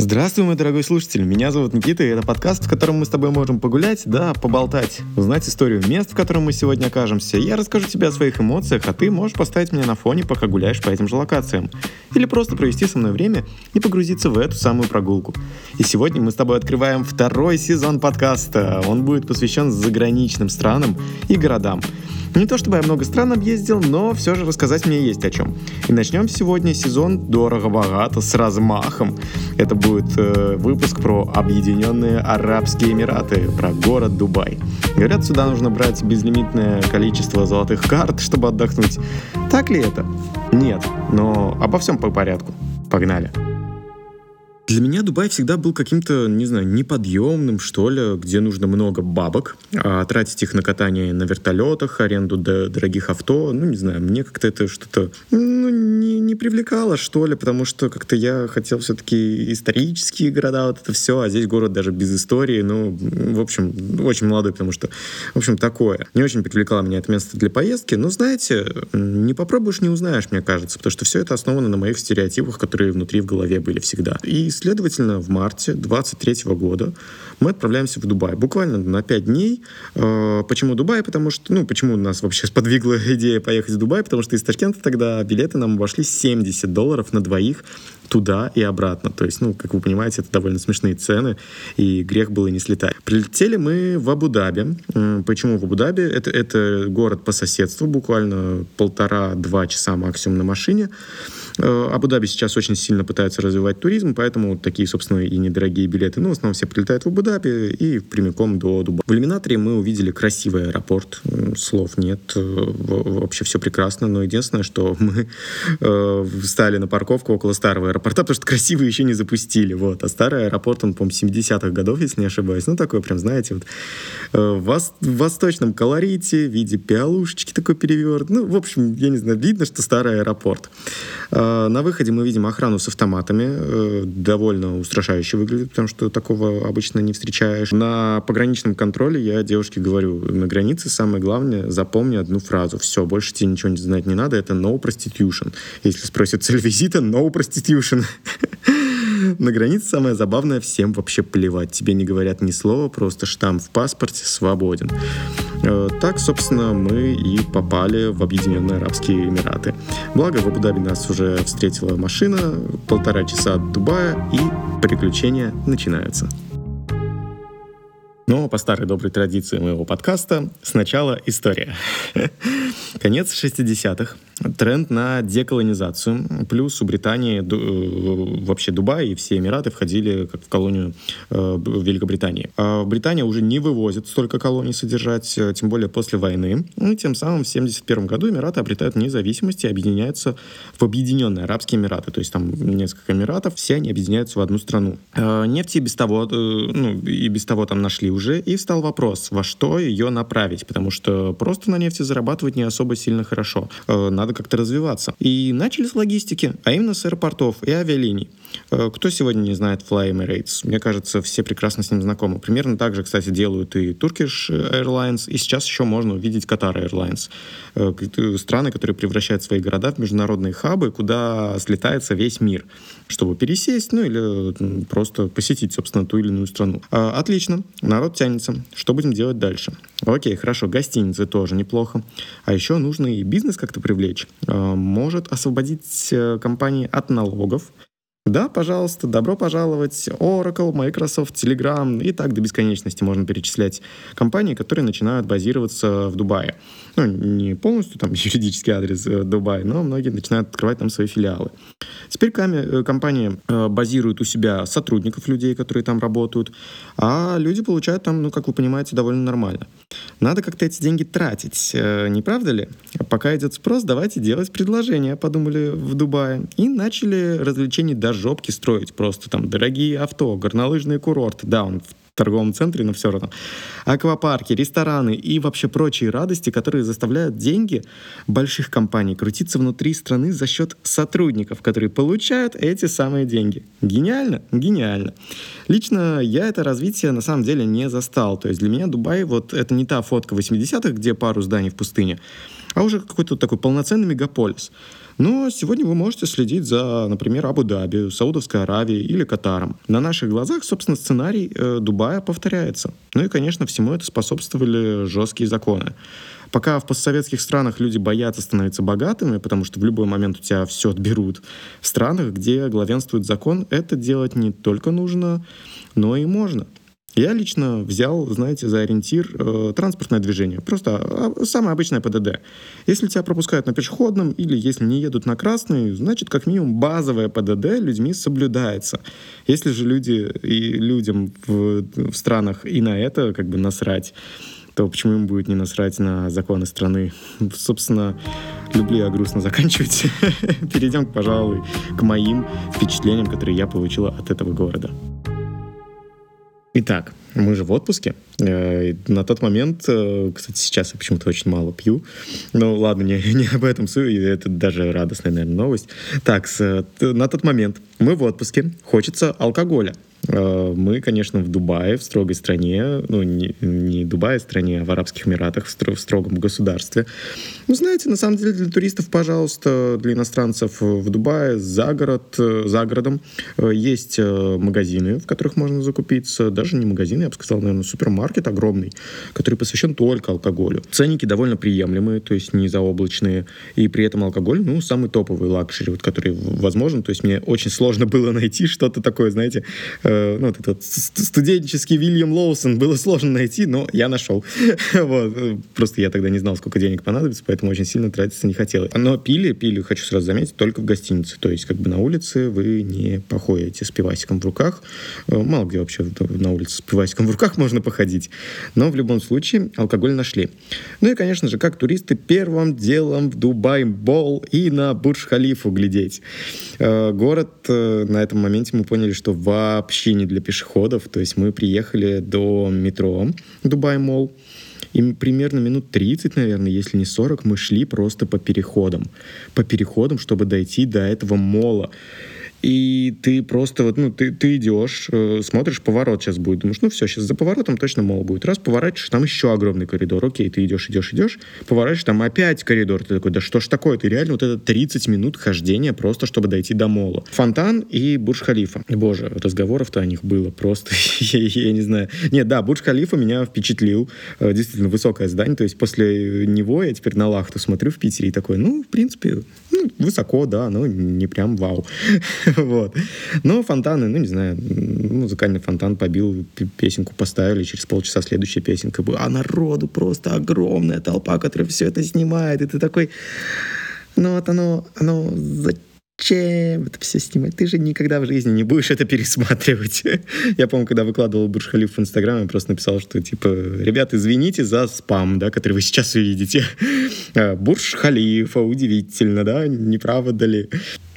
Здравствуй, мой дорогой слушатель. Меня зовут Никита, и это подкаст, в котором мы с тобой можем погулять, да, поболтать, узнать историю мест, в котором мы сегодня окажемся. Я расскажу тебе о своих эмоциях, а ты можешь поставить меня на фоне, пока гуляешь по этим же локациям. Или просто провести со мной время и погрузиться в эту самую прогулку. И сегодня мы с тобой открываем второй сезон подкаста. Он будет посвящен заграничным странам и городам. Не то чтобы я много стран объездил, но все же рассказать мне есть о чем. И начнем сегодня сезон дорого-богато, с размахом. Это будет э, выпуск про Объединенные Арабские Эмираты, про город Дубай. Говорят, сюда нужно брать безлимитное количество золотых карт, чтобы отдохнуть. Так ли это? Нет, но обо всем по порядку. Погнали. Для меня Дубай всегда был каким-то, не знаю, неподъемным, что ли, где нужно много бабок, а тратить их на катание на вертолетах, аренду дорогих авто, ну, не знаю, мне как-то это что-то, ну, не, не привлекало, что ли, потому что как-то я хотел все-таки исторические города, вот это все, а здесь город даже без истории, ну, в общем, очень молодой, потому что, в общем, такое. Не очень привлекало меня это место для поездки, но, знаете, не попробуешь, не узнаешь, мне кажется, потому что все это основано на моих стереотипах, которые внутри в голове были всегда. И Следовательно, в марте 23 года мы отправляемся в Дубай. Буквально на 5 дней. Э, почему Дубай? Потому что, ну, почему нас вообще сподвигла идея поехать в Дубай? Потому что из Ташкента тогда билеты нам обошли 70 долларов на двоих туда и обратно. То есть, ну, как вы понимаете, это довольно смешные цены, и грех было не слетать. Прилетели мы в Абу-Даби. Почему в Абу-Даби? Это, это город по соседству, буквально полтора-два часа максимум на машине. Э, Абу-Даби сейчас очень сильно пытается развивать туризм, поэтому такие, собственно, и недорогие билеты. Ну, в основном все прилетают в Абу-Даби и прямиком до Дубая. В иллюминаторе мы увидели красивый аэропорт. Слов нет. Э, вообще все прекрасно. Но единственное, что мы э, встали на парковку около старого аэропорта, потому что красивый еще не запустили. Вот. А старый аэропорт, он, по-моему, 70-х годов, если не ошибаюсь. Ну, такой прям, знаете, вот в восточном колорите, в виде пиалушечки такой переверт. Ну, в общем, я не знаю, видно, что старый аэропорт. Э, на выходе мы видим охрану с автоматами. Э, довольно устрашающе выглядит, потому что такого обычно не встречаешь. На пограничном контроле я девушке говорю, на границе самое главное, запомни одну фразу. Все, больше тебе ничего знать не надо, это no prostitution. Если спросят цель визита, no prostitution. На границе самое забавное, всем вообще плевать. Тебе не говорят ни слова, просто штамп в паспорте свободен. Э, так, собственно, мы и попали в Объединенные Арабские Эмираты. Благо, в Абу-Даби нас уже встретила машина, полтора часа от Дубая, и приключения начинаются. Но по старой доброй традиции моего подкаста сначала история. Конец 60-х тренд на деколонизацию. Плюс у Британии, э, вообще Дубай и все Эмираты входили как в колонию э, Великобритании. А Британия уже не вывозит столько колоний содержать, э, тем более после войны. И тем самым в 71 году Эмираты обретают независимость и объединяются в Объединенные Арабские Эмираты. То есть там несколько Эмиратов, все они объединяются в одну страну. Нефти без того, ну, и без того там нашли уже, и встал вопрос, во что ее направить, потому что просто на нефти зарабатывать не особо сильно хорошо. Надо надо как-то развиваться. И начали с логистики, а именно с аэропортов и авиалиний. Э, кто сегодня не знает Fly Emirates? Мне кажется, все прекрасно с ним знакомы. Примерно так же, кстати, делают и Turkish Airlines, и сейчас еще можно увидеть Qatar Airlines. Э, страны, которые превращают свои города в международные хабы, куда слетается весь мир, чтобы пересесть, ну или просто посетить, собственно, ту или иную страну. А, отлично, народ тянется. Что будем делать дальше? Окей, хорошо, гостиницы тоже неплохо. А еще нужно и бизнес как-то привлечь. Может освободить э, компании от налогов, да, пожалуйста, добро пожаловать. Oracle, Microsoft, Telegram и так до бесконечности можно перечислять компании, которые начинают базироваться в Дубае. Ну, не полностью там юридический адрес э, Дубая, но многие начинают открывать там свои филиалы. Теперь э, компания э, базирует у себя сотрудников, людей, которые там работают, а люди получают там, ну, как вы понимаете, довольно нормально. Надо как-то эти деньги тратить, не правда ли? Пока идет спрос, давайте делать предложения, подумали в Дубае. И начали развлечений даже жопки строить просто там дорогие авто, горнолыжные курорты. Да, он в торговом центре, но все равно. Аквапарки, рестораны и вообще прочие радости, которые заставляют деньги больших компаний крутиться внутри страны за счет сотрудников, которые получают эти самые деньги. Гениально? Гениально. Лично я это развитие на самом деле не застал. То есть для меня Дубай вот это не та фотка 80-х, где пару зданий в пустыне, а уже какой-то такой полноценный мегаполис. Но сегодня вы можете следить за, например, Абу-Даби, Саудовской Аравией или Катаром. На наших глазах, собственно, сценарий э, Дубая повторяется. Ну и, конечно, всему это способствовали жесткие законы. Пока в постсоветских странах люди боятся становиться богатыми, потому что в любой момент у тебя все отберут, в странах, где главенствует закон, это делать не только нужно, но и можно. Я лично взял, знаете, за ориентир э, транспортное движение. Просто э, самое обычное ПДД. Если тебя пропускают на пешеходном или если не едут на красный, значит, как минимум базовое ПДД людьми соблюдается. Если же люди и людям в, в странах и на это как бы насрать, то почему им будет не насрать на законы страны? Собственно, люблю я грустно заканчивать. Перейдем, пожалуй, к моим впечатлениям, которые я получила от этого города. Итак, мы же в отпуске. Э, на тот момент, э, кстати, сейчас я почему-то очень мало пью. Ну, ладно, не, не об этом это даже радостная, наверное, новость. Так, с, на тот момент мы в отпуске, хочется алкоголя. Э, мы, конечно, в Дубае, в строгой стране, ну, не, не Дубае а стране, а в Арабских Эмиратах, в, в строгом государстве. Ну, знаете, на самом деле для туристов, пожалуйста, для иностранцев в Дубае за, город, за городом э, есть э, магазины, в которых можно закупиться. Даже не магазины, я бы сказал, наверное, супермаркет огромный, который посвящен только алкоголю. Ценники довольно приемлемые, то есть не заоблачные. И при этом алкоголь, ну, самый топовый luxury, вот, который возможен. То есть мне очень сложно было найти что-то такое, знаете, ну, вот этот студенческий Вильям Лоусон было сложно найти, но я нашел. вот. Просто я тогда не знал, сколько денег понадобится, поэтому очень сильно тратиться не хотелось. Но пили, пили, хочу сразу заметить, только в гостинице. То есть как бы на улице вы не походите с пивасиком в руках. Э, мало где вообще на улице с пивасиком в руках можно походить. Но в любом случае алкоголь нашли. Ну и, конечно же, как туристы, первым делом в Дубай-Бол и на Бурдж-Халифу глядеть. Э, город э, на этом моменте мы поняли, что вообще не для пешеходов. То есть мы приехали до метро Дубай-Молл, и примерно минут 30, наверное, если не 40, мы шли просто по переходам. По переходам, чтобы дойти до этого мола и ты просто вот, ну, ты, ты идешь, э, смотришь, поворот сейчас будет, думаешь, ну все, сейчас за поворотом точно мол будет. Раз поворачиваешь, там еще огромный коридор, окей, ты идешь, идешь, идешь, поворачиваешь, там опять коридор, ты такой, да что ж такое, ты реально вот это 30 минут хождения просто, чтобы дойти до мола. Фонтан и Бурдж-Халифа. Боже, разговоров-то о них было просто, я, не знаю. Нет, да, Бурдж-Халифа меня впечатлил, э, действительно высокое здание, то есть после него я теперь на Лахту смотрю в Питере и такой, ну, в принципе, ну, высоко, да, но не прям вау. вот. Но фонтаны, ну, не знаю, музыкальный фонтан побил, песенку поставили, через полчаса следующая песенка была. А народу просто огромная толпа, которая все это снимает. И ты такой, ну вот оно, оно зачем это все снимать? Ты же никогда в жизни не будешь это пересматривать. я помню, когда выкладывал Бурж Халиф в Инстаграм, я просто написал, что типа, ребят, извините за спам, да, который вы сейчас увидите. А, Бурж Халифа, удивительно, да, не правда ли?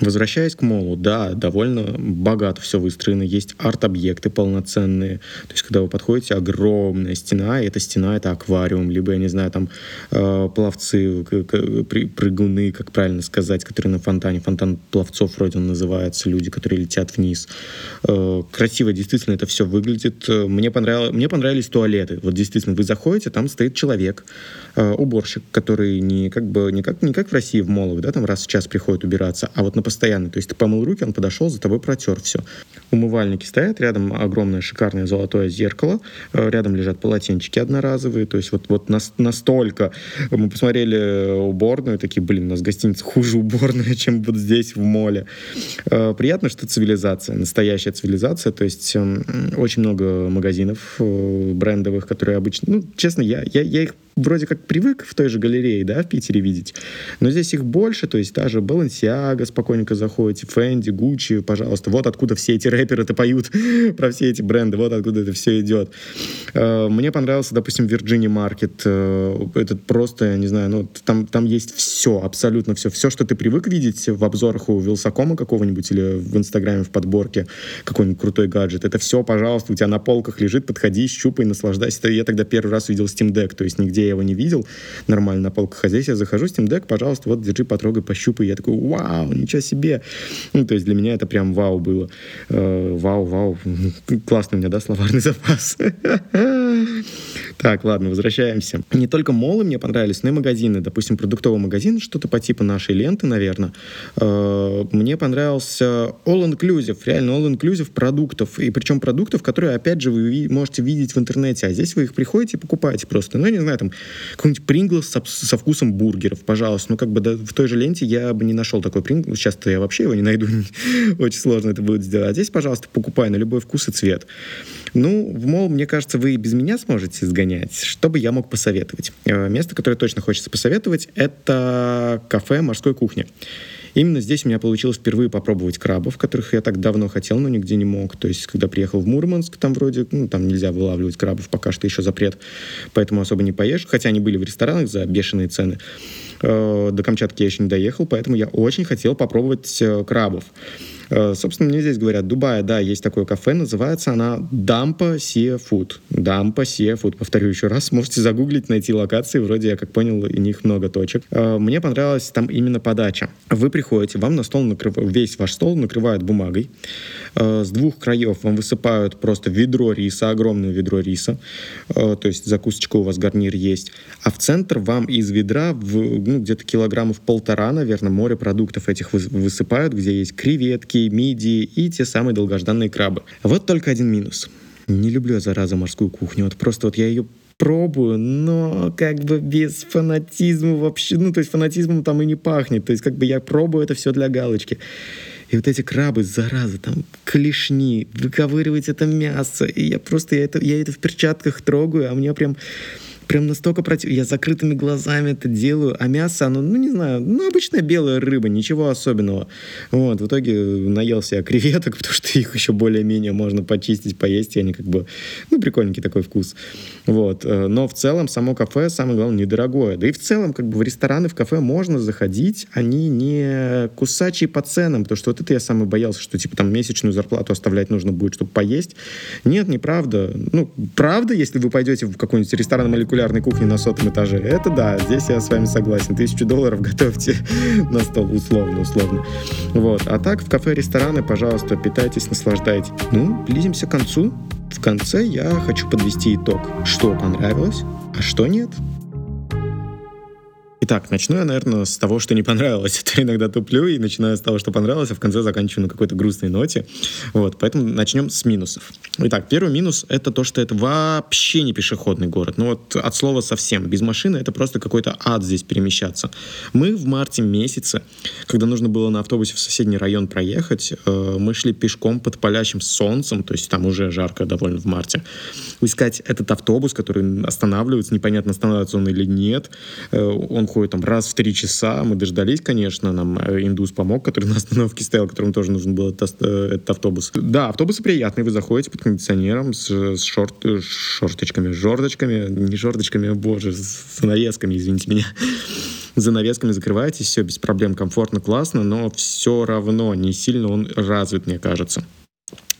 Возвращаясь к молу, да, довольно богато все выстроено, есть арт-объекты полноценные, то есть когда вы подходите, огромная стена, и эта стена — это аквариум, либо, я не знаю, там э, пловцы, прыгуны, как правильно сказать, которые на фонтане, фонтан пловцов вроде он называется, люди, которые летят вниз. Э, красиво действительно это все выглядит. Мне, понравилось, мне понравились туалеты. Вот действительно, вы заходите, там стоит человек, э, уборщик, который не как бы не как, не как в России в молах, да, там раз в час приходит убираться, а вот на постоянно. То есть ты помыл руки, он подошел, за тобой протер все. Умывальники стоят, рядом огромное шикарное золотое зеркало, э, рядом лежат полотенчики одноразовые. То есть вот, вот настолько мы посмотрели уборную, такие, блин, у нас гостиница хуже уборная, чем вот здесь в моле. Э, приятно, что цивилизация, настоящая цивилизация. То есть эм, очень много магазинов э, брендовых, которые обычно, ну, честно, я, я, я их вроде как привык в той же галерее, да, в Питере видеть, но здесь их больше, то есть та же Balenciaga спокойненько заходите, Fendi, Gucci, пожалуйста, вот откуда все эти рэперы-то поют про все эти бренды, вот откуда это все идет. Э, мне понравился, допустим, Virginia Market, э, этот просто, я не знаю, ну, там, там есть все, абсолютно все, все, что ты привык видеть в обзорах у Вилсакома какого-нибудь или в Инстаграме в подборке какой-нибудь крутой гаджет, это все, пожалуйста, у тебя на полках лежит, подходи, щупай, наслаждайся. Я тогда первый раз видел Steam Deck, то есть нигде я его не видел нормально на полках. А здесь я захожу, Steam Deck, пожалуйста, вот держи, потрогай, пощупай. Я такой, вау, ничего себе. Ну, то есть для меня это прям вау было. Э, вау, вау. Классный у меня, да, словарный запас. Так, ладно, возвращаемся. Не только молы мне понравились, но и магазины. Допустим, продуктовый магазин, что-то по типу нашей ленты, наверное. Э, мне понравился All Inclusive, реально All Inclusive продуктов. И причем продуктов, которые, опять же, вы можете видеть в интернете. А здесь вы их приходите и покупаете просто. Ну, я не знаю, там, какой-нибудь Принглс со, со вкусом бургеров, пожалуйста. Ну, как бы да, в той же ленте я бы не нашел такой Принглс. Сейчас-то я вообще его не найду. Очень сложно это будет сделать. А здесь, пожалуйста, покупай на любой вкус и цвет. Ну, в мол, мне кажется, вы и без меня сможете сгонять. Что бы я мог посоветовать? Э, место, которое точно хочется посоветовать, это кафе морской кухни. Именно здесь у меня получилось впервые попробовать крабов, которых я так давно хотел, но нигде не мог. То есть, когда приехал в Мурманск, там вроде, ну, там нельзя вылавливать крабов, пока что еще запрет, поэтому особо не поешь. Хотя они были в ресторанах за бешеные цены. Э, до Камчатки я еще не доехал, поэтому я очень хотел попробовать э, крабов. Э, собственно, мне здесь говорят, Дубае, да, есть такое кафе, называется она Дампа Seafood. Дампа Seafood, повторю еще раз, можете загуглить, найти локации, вроде я как понял, у них много точек. Мне понравилась там именно подача. Вы приходите, вам на стол накрывают, весь ваш стол накрывают бумагой, с двух краев вам высыпают просто ведро риса, огромное ведро риса, то есть закусочка у вас гарнир есть, а в центр вам из ведра в, ну, где-то килограммов полтора, наверное, морепродуктов этих высыпают, где есть креветки, мидии и те самые долгожданные крабы. Вот только один минус. Не люблю я, зараза, морскую кухню. Вот просто вот я ее пробую, но как бы без фанатизма вообще, ну, то есть фанатизмом там и не пахнет, то есть как бы я пробую это все для галочки. И вот эти крабы, зараза, там, клешни, выковыривать это мясо, и я просто, я это, я это в перчатках трогаю, а мне прям прям настолько против... Я закрытыми глазами это делаю, а мясо, оно, ну, не знаю, ну, обычная белая рыба, ничего особенного. Вот, в итоге наелся я креветок, потому что их еще более-менее можно почистить, поесть, и они как бы, ну, прикольненький такой вкус. Вот, э, но в целом само кафе, самое главное, недорогое. Да и в целом, как бы в рестораны, в кафе можно заходить, они не кусачие по ценам, потому что вот это я самый боялся, что, типа, там месячную зарплату оставлять нужно будет, чтобы поесть. Нет, неправда. Ну, правда, если вы пойдете в какой-нибудь ресторан молекулярный молекулярной кухни на сотом этаже. Это да, здесь я с вами согласен. Тысячу долларов готовьте на стол, условно, условно. Вот. А так, в кафе-рестораны, пожалуйста, питайтесь, наслаждайтесь. Ну, близимся к концу. В конце я хочу подвести итог. Что понравилось, а что нет. Итак, начну я, наверное, с того, что не понравилось. Это иногда туплю и начинаю с того, что понравилось, а в конце заканчиваю на какой-то грустной ноте. Вот, поэтому начнем с минусов. Итак, первый минус — это то, что это вообще не пешеходный город. Ну вот от слова совсем. Без машины это просто какой-то ад здесь перемещаться. Мы в марте месяце, когда нужно было на автобусе в соседний район проехать, э, мы шли пешком под палящим солнцем, то есть там уже жарко довольно в марте. Искать этот автобус, который останавливается, непонятно, останавливается он или нет. Э, он ходит там раз в три часа. Мы дождались, конечно, нам э, индус помог, который на остановке стоял, которому тоже нужен был этот, э, этот автобус. Да, автобусы приятные, вы заходите под кондиционером с, с шорт, э, шорточками, жордочками, не жордочками, боже, с навесками, извините меня за навесками закрываетесь, все без проблем, комфортно, классно, но все равно не сильно он развит, мне кажется.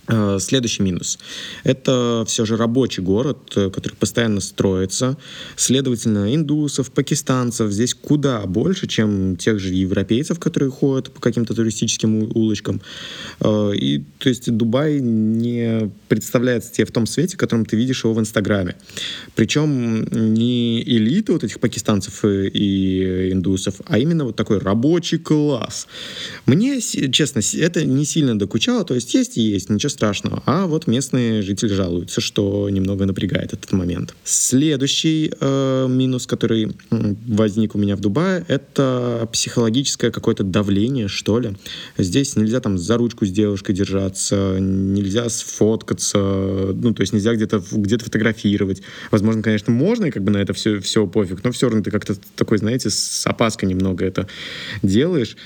Э, следующий минус. Это все же рабочий город, э, который постоянно строится. Следовательно, индусов, пакистанцев здесь куда больше, чем тех же европейцев, которые ходят по каким-то туристическим улочкам. Э, и, то есть, Дубай не представляется тебе в том свете, в котором ты видишь его в Инстаграме. Причем не элита вот этих пакистанцев и индусов, а именно вот такой рабочий класс. Мне, честно, это не сильно докучало, то есть есть и есть, ничего страшного. А вот местные жители жалуются, что немного напрягает этот момент. Следующий э, минус, который возник у меня в Дубае, это психологическое какое-то давление, что ли. Здесь нельзя там за ручку с девушкой держаться, нельзя сфоткаться, ну, то есть нельзя где-то где фотографировать. Возможно, конечно, можно, и как бы на это все, все пофиг, но все равно ты как-то такой, знаете, с опаской немного это делаешь.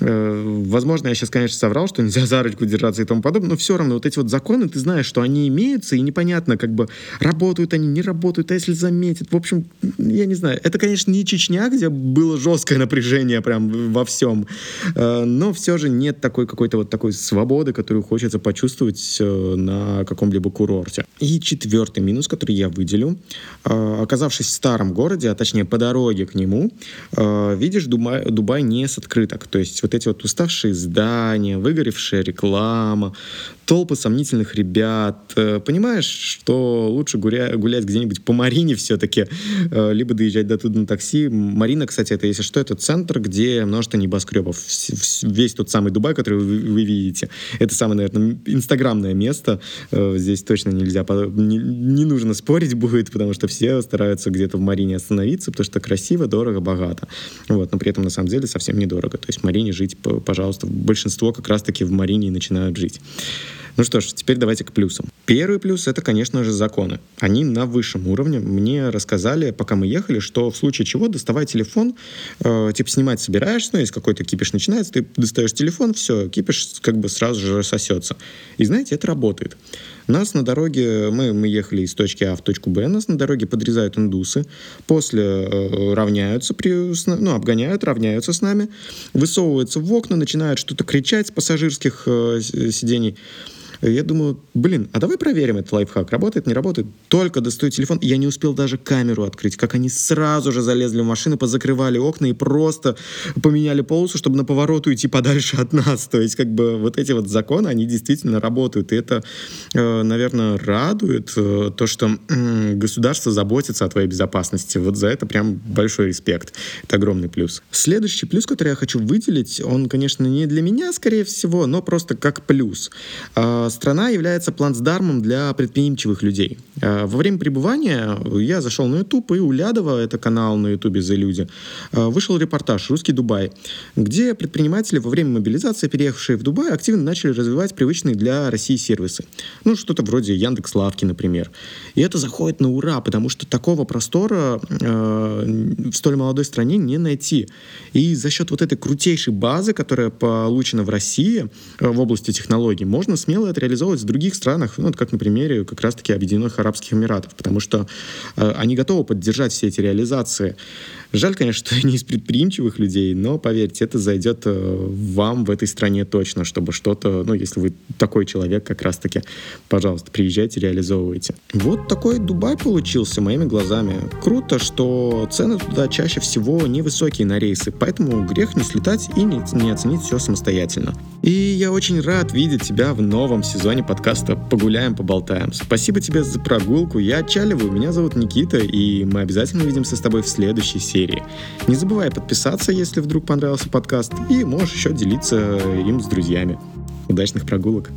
Э, возможно, я сейчас, конечно, соврал, что нельзя за ручку держаться и тому подобное, но все равно вот эти вот законы, ты знаешь, что они имеются, и непонятно, как бы работают они, не работают, а если заметят. В общем, я не знаю. Это, конечно, не Чечня, где было жесткое напряжение прям во всем, э, но все же нет такой какой-то вот такой свободы, которую хочется почувствовать э, на каком-либо курорте. И четвертый минус, который я выделю. Оказавшись в старом городе, а точнее по дороге к нему, видишь Дубай, Дубай не с открыток. То есть вот эти вот уставшие здания, выгоревшая реклама, толпы сомнительных ребят. Э, понимаешь, что лучше гуля- гулять где-нибудь по Марине все-таки, э, либо доезжать до туда на такси. Марина, кстати, это, если что, это центр, где множество небоскребов. Весь тот самый Дубай, который вы, вы видите. Это самое, наверное, инстаграмное место. Э, здесь точно нельзя, не, не нужно спорить будет, потому что все стараются где-то в Марине остановиться, потому что красиво, дорого, богато. Вот, но при этом, на самом деле, совсем недорого. То есть в Марине жить, пожалуйста, большинство как раз-таки в Марине и начинают жить. Ну что ж, теперь давайте к плюсам. Первый плюс — это, конечно же, законы. Они на высшем уровне. Мне рассказали, пока мы ехали, что в случае чего доставай телефон, э, типа снимать собираешься, ну, если какой-то кипиш начинается, ты достаешь телефон, все, кипиш как бы сразу же рассосется. И знаете, это работает. Нас на дороге, мы, мы ехали из точки А в точку Б, нас на дороге подрезают индусы, после э, равняются, при, ну, обгоняют, равняются с нами, высовываются в окна, начинают что-то кричать с пассажирских э, сидений. Я думаю, блин, а давай проверим этот лайфхак. Работает, не работает? Только достаю телефон. Я не успел даже камеру открыть. Как они сразу же залезли в машину, позакрывали окна и просто поменяли полосу, чтобы на поворот уйти подальше от нас. То есть, как бы, вот эти вот законы, они действительно работают. И это, э, наверное, радует э, то, что государство заботится о твоей безопасности. Вот за это прям большой респект. Это огромный плюс. Следующий плюс, который я хочу выделить, он, конечно, не для меня, скорее всего, но просто как плюс а, страна является плацдармом для предприимчивых людей. Э, во время пребывания я зашел на YouTube, и у Лядова, это канал на YouTube «За люди», э, вышел репортаж «Русский Дубай», где предприниматели во время мобилизации, переехавшие в Дубай, активно начали развивать привычные для России сервисы. Ну, что-то вроде Яндекс Лавки, например. И это заходит на ура, потому что такого простора э, в столь молодой стране не найти. И за счет вот этой крутейшей базы, которая получена в России э, в области технологий, можно смело это реализовывать в других странах, ну, как на примере как раз-таки Объединенных Арабских Эмиратов, потому что э, они готовы поддержать все эти реализации. Жаль, конечно, что не из предприимчивых людей, но поверьте, это зайдет э, вам в этой стране точно, чтобы что-то, ну, если вы такой человек, как раз-таки, пожалуйста, приезжайте, реализовывайте. Вот такой Дубай получился моими глазами. Круто, что цены туда чаще всего невысокие на рейсы, поэтому грех не слетать и не, не оценить все самостоятельно. И я очень рад видеть тебя в новом сезоне подкаста «Погуляем, поболтаем». Спасибо тебе за прогулку, я отчаливаю, меня зовут Никита, и мы обязательно увидимся с тобой в следующей серии серии. Не забывай подписаться, если вдруг понравился подкаст, и можешь еще делиться им с друзьями. Удачных прогулок!